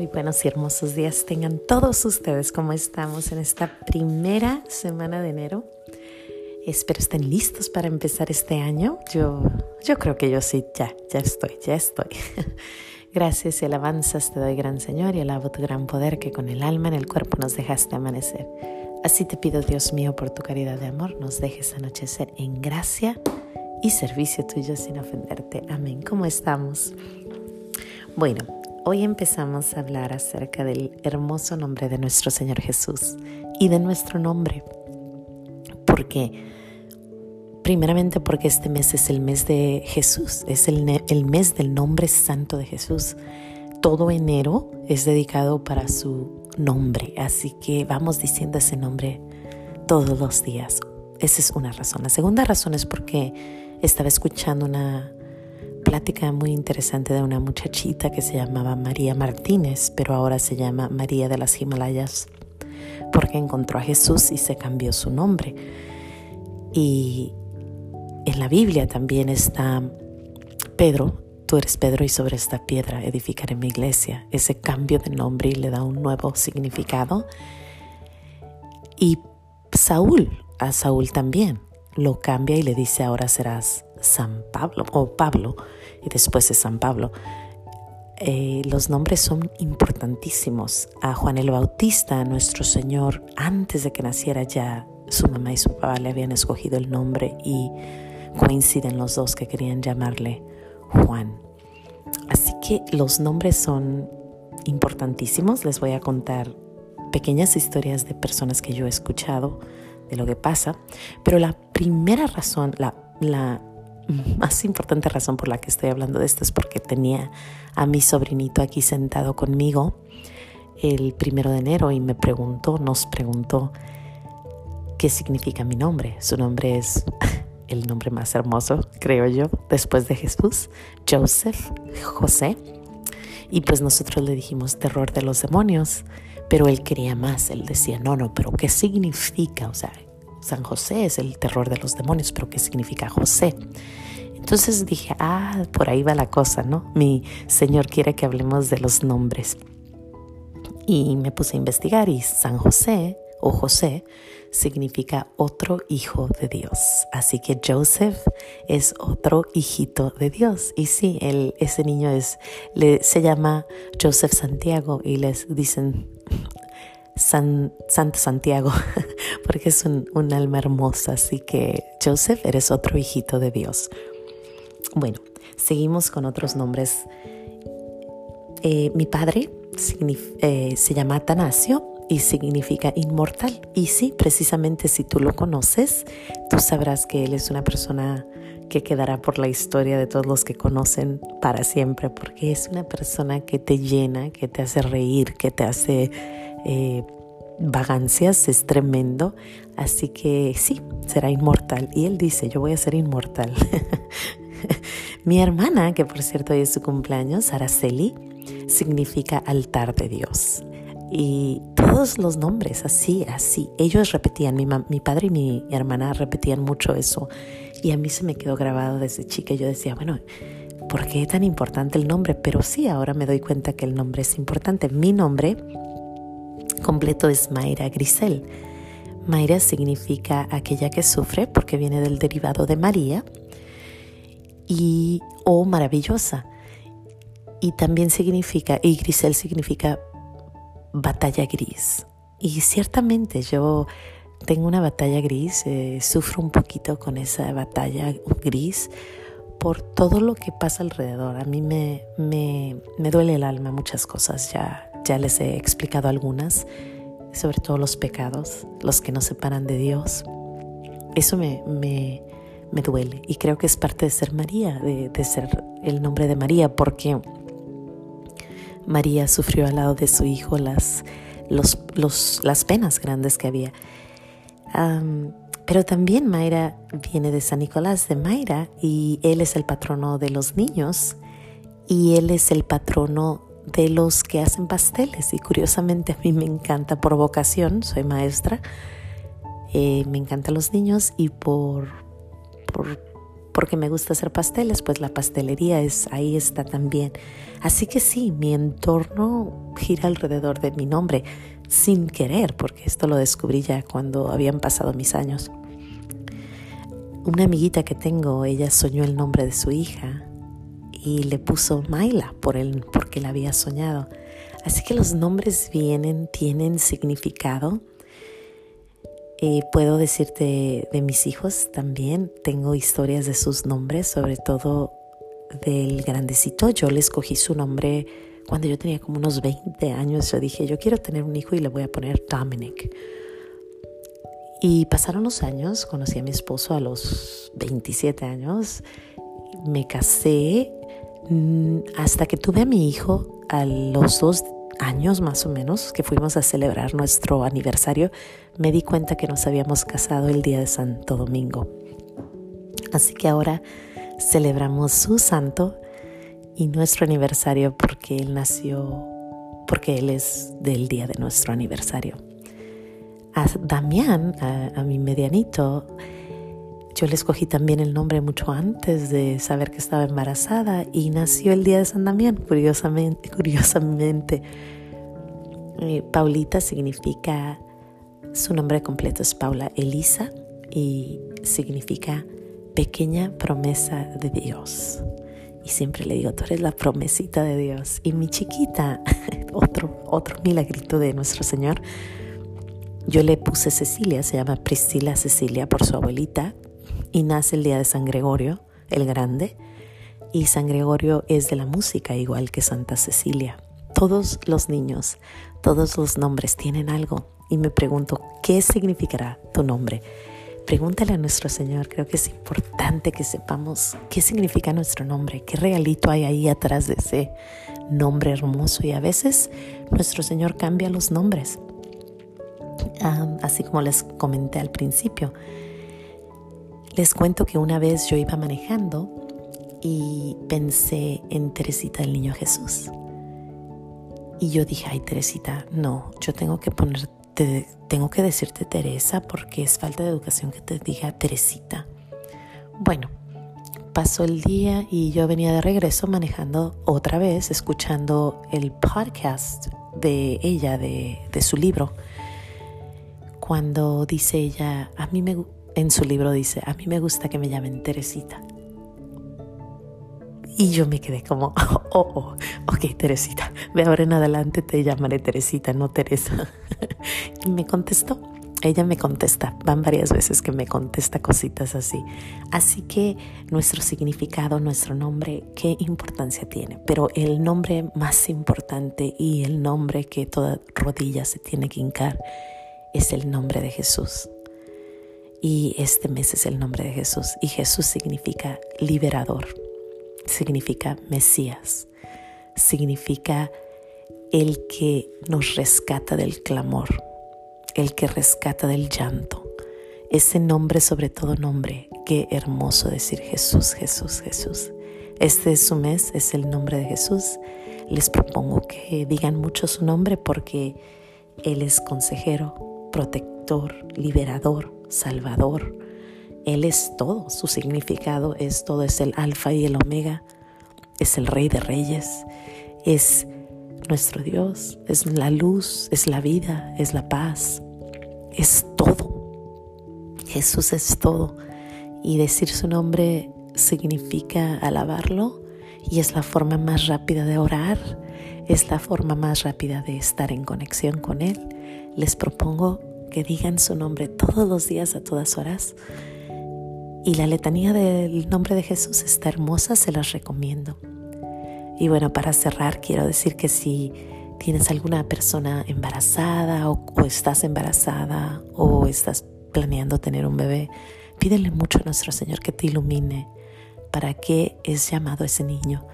Muy buenos y hermosos días tengan todos ustedes como estamos en esta primera semana de enero. Espero estén listos para empezar este año. Yo, yo creo que yo sí, ya, ya estoy, ya estoy. Gracias y alabanzas te doy, gran Señor, y alabo tu gran poder que con el alma en el cuerpo nos dejaste amanecer. Así te pido, Dios mío, por tu caridad de amor, nos dejes anochecer en gracia y servicio tuyo sin ofenderte. Amén. ¿Cómo estamos? Bueno, Hoy empezamos a hablar acerca del hermoso nombre de nuestro Señor Jesús y de nuestro nombre. Porque, primeramente porque este mes es el mes de Jesús, es el, el mes del nombre santo de Jesús. Todo enero es dedicado para su nombre, así que vamos diciendo ese nombre todos los días. Esa es una razón. La segunda razón es porque estaba escuchando una plática muy interesante de una muchachita que se llamaba María Martínez, pero ahora se llama María de las Himalayas, porque encontró a Jesús y se cambió su nombre. Y en la Biblia también está Pedro, tú eres Pedro y sobre esta piedra edificaré mi iglesia. Ese cambio de nombre le da un nuevo significado. Y Saúl, a Saúl también, lo cambia y le dice ahora serás San Pablo o Pablo y después de San Pablo. Eh, los nombres son importantísimos. A Juan el Bautista, nuestro Señor, antes de que naciera ya su mamá y su papá le habían escogido el nombre y coinciden los dos que querían llamarle Juan. Así que los nombres son importantísimos. Les voy a contar pequeñas historias de personas que yo he escuchado de lo que pasa, pero la primera razón, la, la más importante razón por la que estoy hablando de esto es porque tenía a mi sobrinito aquí sentado conmigo el primero de enero y me preguntó, nos preguntó qué significa mi nombre. Su nombre es el nombre más hermoso, creo yo, después de Jesús, Joseph, José. Y pues nosotros le dijimos terror de los demonios, pero él quería más, él decía, no, no, pero ¿qué significa? O sea, San José es el terror de los demonios, pero ¿qué significa José? Entonces dije, ah, por ahí va la cosa, ¿no? Mi Señor quiere que hablemos de los nombres. Y me puse a investigar y San José o José significa otro hijo de Dios. Así que Joseph es otro hijito de Dios. Y sí, ese niño es, le, se llama Joseph Santiago y les dicen San, Santo Santiago, porque es un, alma hermosa. Así que Joseph, eres otro hijito de Dios. Bueno, seguimos con otros nombres. Eh, mi padre eh, se llama Atanasio y significa inmortal. Y sí, precisamente si tú lo conoces, tú sabrás que él es una persona que quedará por la historia de todos los que conocen para siempre, porque es una persona que te llena, que te hace reír, que te hace eh, vagancias, es tremendo. Así que sí, será inmortal. Y él dice, yo voy a ser inmortal. Mi hermana, que por cierto hoy es su cumpleaños, Araceli, significa altar de Dios. Y todos los nombres, así, así. Ellos repetían, mi, mi padre y mi hermana repetían mucho eso. Y a mí se me quedó grabado desde chica. Yo decía, bueno, ¿por qué es tan importante el nombre? Pero sí, ahora me doy cuenta que el nombre es importante. Mi nombre completo es Mayra Grisel. Mayra significa aquella que sufre porque viene del derivado de María y o maravillosa. Y también significa, y Grisel significa batalla gris. Y ciertamente yo tengo una batalla gris, eh, sufro un poquito con esa batalla gris por todo lo que pasa alrededor. A mí me, me, me duele el alma muchas cosas, ya, ya les he explicado algunas, sobre todo los pecados, los que nos separan de Dios. Eso me, me, me duele y creo que es parte de ser María, de, ser el nombre de María, porque María sufrió al lado de su hijo las, los, las penas grandes que había. pero también Mayra viene de San Nicolás de Mayra y él es el patrono de los niños y él es el patrono de los que hacen pasteles y curiosamente a mí me encanta por vocación, soy maestra, eh, me encantan los niños y por, por porque me gusta hacer pasteles, pues la pastelería es ahí está también. Así que sí, mi entorno gira alrededor de mi nombre, sin querer, porque esto lo descubrí ya cuando habían pasado mis años. Una amiguita que tengo, ella soñó el nombre de su hija y le puso Maila por el, porque la había soñado. Así que los nombres vienen, tienen significado eh, puedo decirte de mis hijos también, tengo historias de sus nombres, sobre todo del grandecito. Yo le escogí su nombre cuando yo tenía como unos 20 años. Yo dije, yo quiero tener un hijo y le voy a poner Dominic. Y pasaron los años, conocí a mi esposo a los 27 años, me casé hasta que tuve a mi hijo a los dos años más o menos que fuimos a celebrar nuestro aniversario, me di cuenta que nos habíamos casado el día de Santo Domingo. Así que ahora celebramos su santo y nuestro aniversario porque él nació, porque él es del día de nuestro aniversario. A Damián, a, mi medianito, yo le escogí también el nombre mucho antes de saber que estaba embarazada y nació el día de San Damián, curiosamente. curiosamente. Eh, Paulita significa, su nombre completo es Paula Elisa y significa pequeña promesa de Dios. Y siempre le digo, tú eres la promesita de Dios. Y mi chiquita, otro, otro milagrito de nuestro Señor, yo le puse Cecilia, se llama Priscila Cecilia por su abuelita, y nace el día de San Gregorio, el grande, y San Gregorio es de la música, igual que Santa Cecilia. Todos los niños, todos los nombres tienen algo, y me pregunto, ¿qué significará tu nombre? Pregúntale a nuestro Señor, creo que es importante que sepamos qué significa nuestro nombre, qué regalito hay ahí atrás de ese nombre hermoso y a veces nuestro Señor cambia los nombres, ah, así como les comenté al principio. Les cuento que una vez yo iba manejando y pensé en Teresita del Niño Jesús. Y yo dije, ay Teresita, no, yo tengo que ponerte, tengo que decirte Teresa porque es falta de educación que te diga Teresita. Bueno, pasó el día y yo venía de regreso manejando otra vez, escuchando el podcast de ella, de, de su libro, cuando dice ella, a mí me en su libro dice, a mí me gusta que me llamen Teresita. Y yo me quedé como, oh, oh, ok, Teresita, de ahora en adelante te llamaré Teresita, no Teresa. y me contestó, ella me contesta, van varias veces que me contesta cositas así. Así que nuestro significado, nuestro nombre, qué importancia tiene. Pero el nombre más importante y el nombre que toda rodilla se tiene que hincar es el nombre de Jesús. Y este mes es el nombre de Jesús. Y Jesús significa liberador, significa Mesías, significa el que nos rescata del clamor, el que rescata del llanto. Ese nombre sobre todo nombre, qué hermoso decir Jesús, Jesús, Jesús. Este es su mes, es el nombre de Jesús. Les propongo que digan mucho su nombre porque Él es consejero, protector, liberador, Salvador. Él es todo, su significado es todo, es el alfa y el omega, es el rey de reyes, es nuestro Dios, es la luz, es la vida, es la paz, es todo. Jesús es todo y decir su nombre significa alabarlo y es la forma más rápida de orar, es la forma más rápida de estar en conexión con Él. Les propongo que digan su nombre todos los días a todas horas. Y la letanía del nombre de Jesús está hermosa, se las recomiendo. Y bueno, para cerrar, quiero decir que si tienes alguna persona embarazada o, estás embarazada o estás planeando tener un bebé, pídele mucho a nuestro Señor que te ilumine para qué es llamado ese niño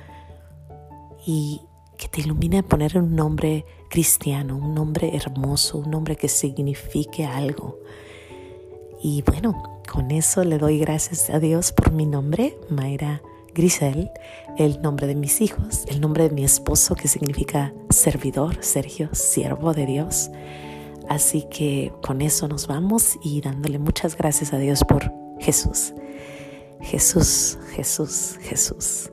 y que te ilumine a poner un nombre cristiano, un nombre hermoso, un nombre que signifique algo. Y bueno, con eso le doy gracias a Dios por mi nombre, Mayra Grisel, el nombre de mis hijos, el nombre de mi esposo que significa servidor, Sergio, siervo de Dios. Así que con eso nos vamos y dándole muchas gracias a Dios por Jesús. Jesús, Jesús, Jesús.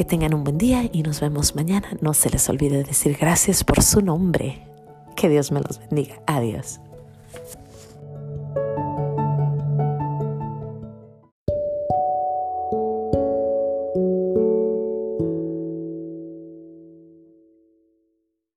Que tengan un buen día y nos vemos mañana. No se les olvide decir gracias por su nombre. Que Dios me los bendiga. Adiós.